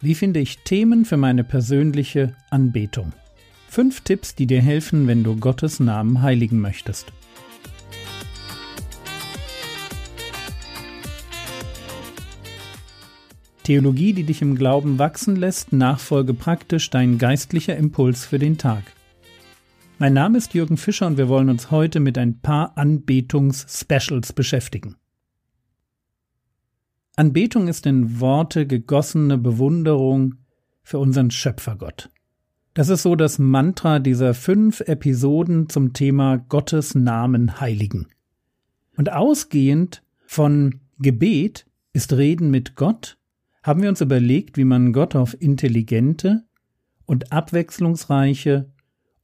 Wie finde ich Themen für meine persönliche Anbetung? Fünf Tipps, die dir helfen, wenn du Gottes Namen heiligen möchtest. Theologie, die dich im Glauben wachsen lässt, nachfolge praktisch dein geistlicher Impuls für den Tag. Mein Name ist Jürgen Fischer und wir wollen uns heute mit ein paar Anbetungs-Specials beschäftigen. Anbetung ist in Worte gegossene Bewunderung für unseren Schöpfergott. Das ist so das Mantra dieser fünf Episoden zum Thema Gottes Namen heiligen. Und ausgehend von Gebet ist Reden mit Gott, haben wir uns überlegt, wie man Gott auf intelligente und abwechslungsreiche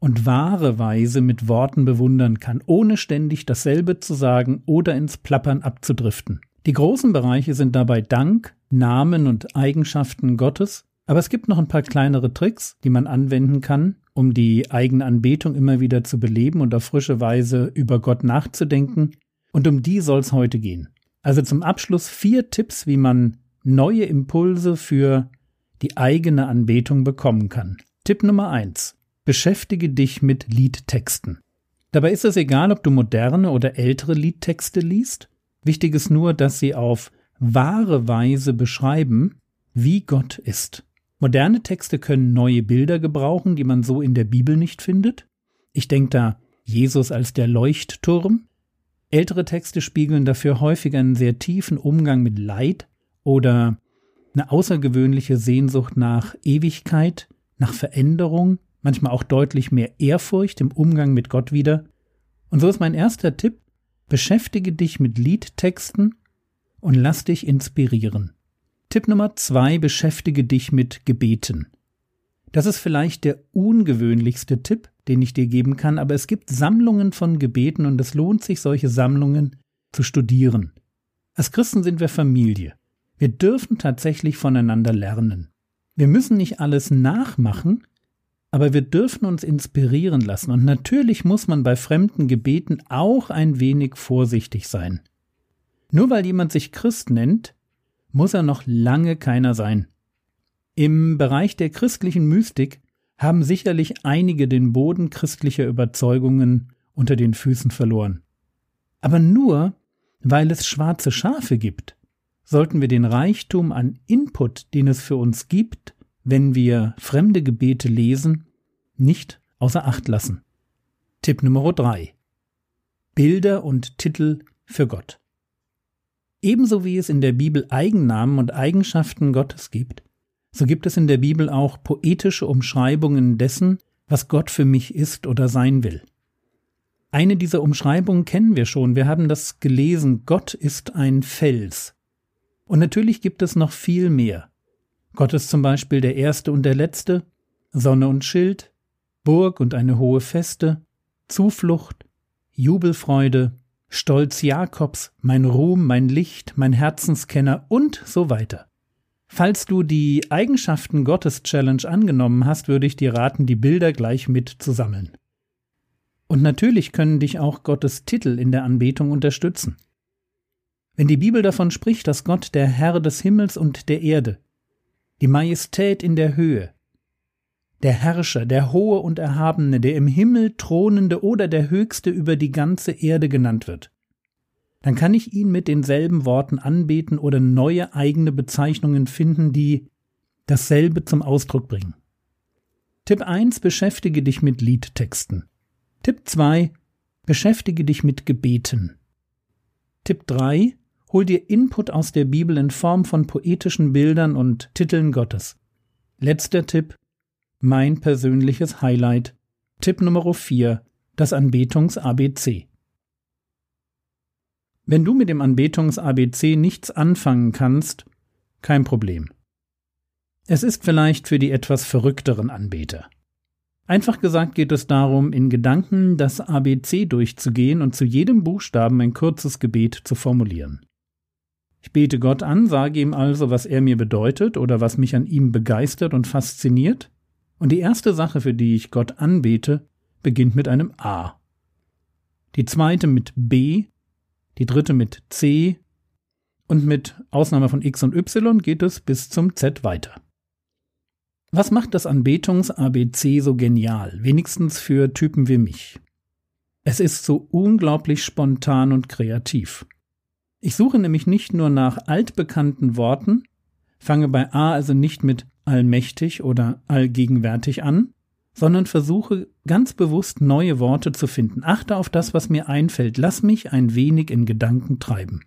und wahre Weise mit Worten bewundern kann, ohne ständig dasselbe zu sagen oder ins Plappern abzudriften. Die großen Bereiche sind dabei Dank, Namen und Eigenschaften Gottes, aber es gibt noch ein paar kleinere Tricks, die man anwenden kann, um die eigene Anbetung immer wieder zu beleben und auf frische Weise über Gott nachzudenken, und um die soll es heute gehen. Also zum Abschluss vier Tipps, wie man neue Impulse für die eigene Anbetung bekommen kann. Tipp Nummer eins: Beschäftige dich mit Liedtexten. Dabei ist es egal, ob du moderne oder ältere Liedtexte liest. Wichtig ist nur, dass sie auf wahre Weise beschreiben, wie Gott ist. Moderne Texte können neue Bilder gebrauchen, die man so in der Bibel nicht findet. Ich denke da Jesus als der Leuchtturm. Ältere Texte spiegeln dafür häufig einen sehr tiefen Umgang mit Leid oder eine außergewöhnliche Sehnsucht nach Ewigkeit, nach Veränderung, manchmal auch deutlich mehr Ehrfurcht im Umgang mit Gott wieder. Und so ist mein erster Tipp, Beschäftige dich mit Liedtexten und lass dich inspirieren. Tipp Nummer zwei, beschäftige dich mit Gebeten. Das ist vielleicht der ungewöhnlichste Tipp, den ich dir geben kann, aber es gibt Sammlungen von Gebeten und es lohnt sich, solche Sammlungen zu studieren. Als Christen sind wir Familie. Wir dürfen tatsächlich voneinander lernen. Wir müssen nicht alles nachmachen, aber wir dürfen uns inspirieren lassen und natürlich muss man bei fremden Gebeten auch ein wenig vorsichtig sein. Nur weil jemand sich Christ nennt, muss er noch lange keiner sein. Im Bereich der christlichen Mystik haben sicherlich einige den Boden christlicher Überzeugungen unter den Füßen verloren. Aber nur, weil es schwarze Schafe gibt, sollten wir den Reichtum an Input, den es für uns gibt, wenn wir fremde Gebete lesen, nicht außer Acht lassen. Tipp Nummer drei: Bilder und Titel für Gott. Ebenso wie es in der Bibel Eigennamen und Eigenschaften Gottes gibt, so gibt es in der Bibel auch poetische Umschreibungen dessen, was Gott für mich ist oder sein will. Eine dieser Umschreibungen kennen wir schon, wir haben das gelesen, Gott ist ein Fels. Und natürlich gibt es noch viel mehr. Gott ist zum Beispiel der Erste und der Letzte, Sonne und Schild, Burg und eine hohe Feste, Zuflucht, Jubelfreude, Stolz Jakobs, mein Ruhm, mein Licht, mein Herzenskenner und so weiter. Falls du die Eigenschaften Gottes Challenge angenommen hast, würde ich dir raten, die Bilder gleich mit zu sammeln. Und natürlich können dich auch Gottes Titel in der Anbetung unterstützen. Wenn die Bibel davon spricht, dass Gott der Herr des Himmels und der Erde, die Majestät in der Höhe, der Herrscher, der Hohe und Erhabene, der im Himmel thronende oder der Höchste über die ganze Erde genannt wird, dann kann ich ihn mit denselben Worten anbeten oder neue eigene Bezeichnungen finden, die dasselbe zum Ausdruck bringen. Tipp 1 beschäftige dich mit Liedtexten. Tipp 2 beschäftige dich mit Gebeten. Tipp 3 Hol dir Input aus der Bibel in Form von poetischen Bildern und Titeln Gottes. Letzter Tipp. Mein persönliches Highlight. Tipp Nummer 4. Das Anbetungs-ABC. Wenn du mit dem Anbetungs-ABC nichts anfangen kannst, kein Problem. Es ist vielleicht für die etwas verrückteren Anbeter. Einfach gesagt geht es darum, in Gedanken das ABC durchzugehen und zu jedem Buchstaben ein kurzes Gebet zu formulieren. Ich bete Gott an, sage ihm also, was er mir bedeutet oder was mich an ihm begeistert und fasziniert. Und die erste Sache, für die ich Gott anbete, beginnt mit einem A. Die zweite mit B, die dritte mit C und mit Ausnahme von X und Y geht es bis zum Z weiter. Was macht das Anbetungs-ABC so genial, wenigstens für Typen wie mich? Es ist so unglaublich spontan und kreativ. Ich suche nämlich nicht nur nach altbekannten Worten, fange bei A also nicht mit allmächtig oder allgegenwärtig an, sondern versuche ganz bewusst neue Worte zu finden. Achte auf das, was mir einfällt. Lass mich ein wenig in Gedanken treiben.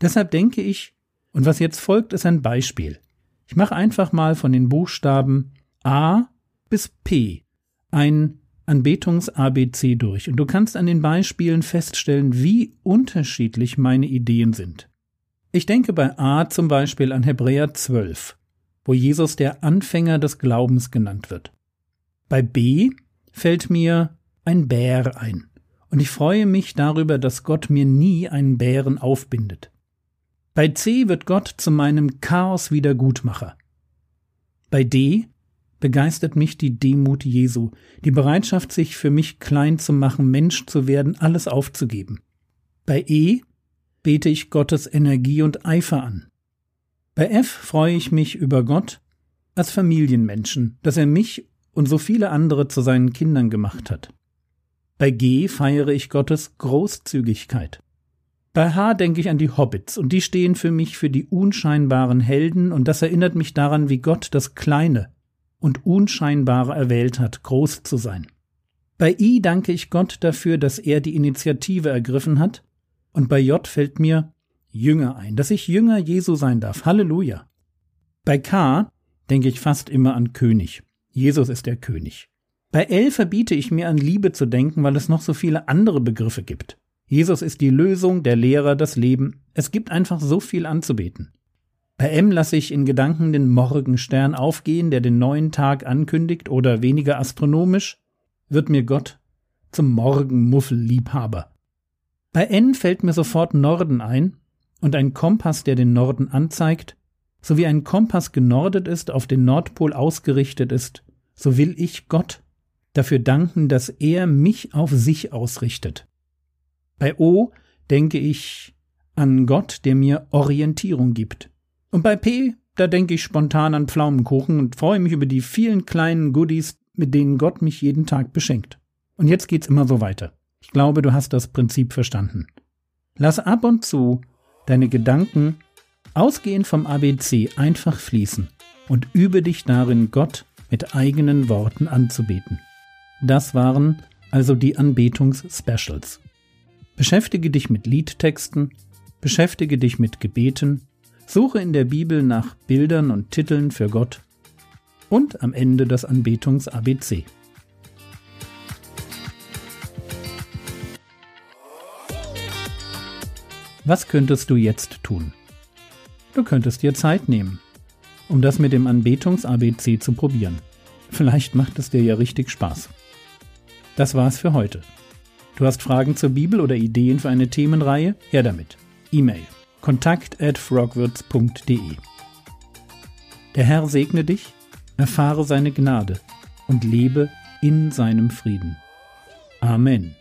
Deshalb denke ich, und was jetzt folgt, ist ein Beispiel. Ich mache einfach mal von den Buchstaben A bis P ein Anbetungs-ABC durch und du kannst an den Beispielen feststellen, wie unterschiedlich meine Ideen sind. Ich denke bei A zum Beispiel an Hebräer 12, wo Jesus der Anfänger des Glaubens genannt wird. Bei B fällt mir ein Bär ein, und ich freue mich darüber, dass Gott mir nie einen Bären aufbindet. Bei C wird Gott zu meinem Chaos-Wiedergutmacher. Bei D begeistert mich die Demut Jesu, die Bereitschaft, sich für mich klein zu machen, Mensch zu werden, alles aufzugeben. Bei E bete ich Gottes Energie und Eifer an. Bei F freue ich mich über Gott als Familienmenschen, dass er mich und so viele andere zu seinen Kindern gemacht hat. Bei G feiere ich Gottes Großzügigkeit. Bei H denke ich an die Hobbits, und die stehen für mich für die unscheinbaren Helden, und das erinnert mich daran, wie Gott das Kleine und Unscheinbare erwählt hat, groß zu sein. Bei I danke ich Gott dafür, dass er die Initiative ergriffen hat, und bei J fällt mir Jünger ein, dass ich Jünger Jesu sein darf. Halleluja. Bei K denke ich fast immer an König. Jesus ist der König. Bei L verbiete ich mir an Liebe zu denken, weil es noch so viele andere Begriffe gibt. Jesus ist die Lösung, der Lehrer, das Leben. Es gibt einfach so viel anzubeten. Bei M lasse ich in Gedanken den Morgenstern aufgehen, der den neuen Tag ankündigt, oder weniger astronomisch, wird mir Gott zum Morgenmuffelliebhaber. Bei N fällt mir sofort Norden ein und ein Kompass, der den Norden anzeigt, so wie ein Kompass genordet ist, auf den Nordpol ausgerichtet ist, so will ich Gott dafür danken, dass er mich auf sich ausrichtet. Bei O denke ich an Gott, der mir Orientierung gibt. Und bei P, da denke ich spontan an Pflaumenkuchen und freue mich über die vielen kleinen Goodies, mit denen Gott mich jeden Tag beschenkt. Und jetzt geht's immer so weiter. Ich glaube, du hast das Prinzip verstanden. Lass ab und zu deine Gedanken ausgehend vom ABC einfach fließen und übe dich darin, Gott mit eigenen Worten anzubeten. Das waren also die Anbetungs-Specials. Beschäftige dich mit Liedtexten, beschäftige dich mit Gebeten, suche in der Bibel nach Bildern und Titeln für Gott und am Ende das Anbetungs-ABC. Was könntest du jetzt tun? Du könntest dir Zeit nehmen, um das mit dem Anbetungs-ABC zu probieren. Vielleicht macht es dir ja richtig Spaß. Das war's für heute. Du hast Fragen zur Bibel oder Ideen für eine Themenreihe? Her damit. E-Mail kontakt at frogwords.de. Der Herr segne dich, erfahre seine Gnade und lebe in seinem Frieden. Amen.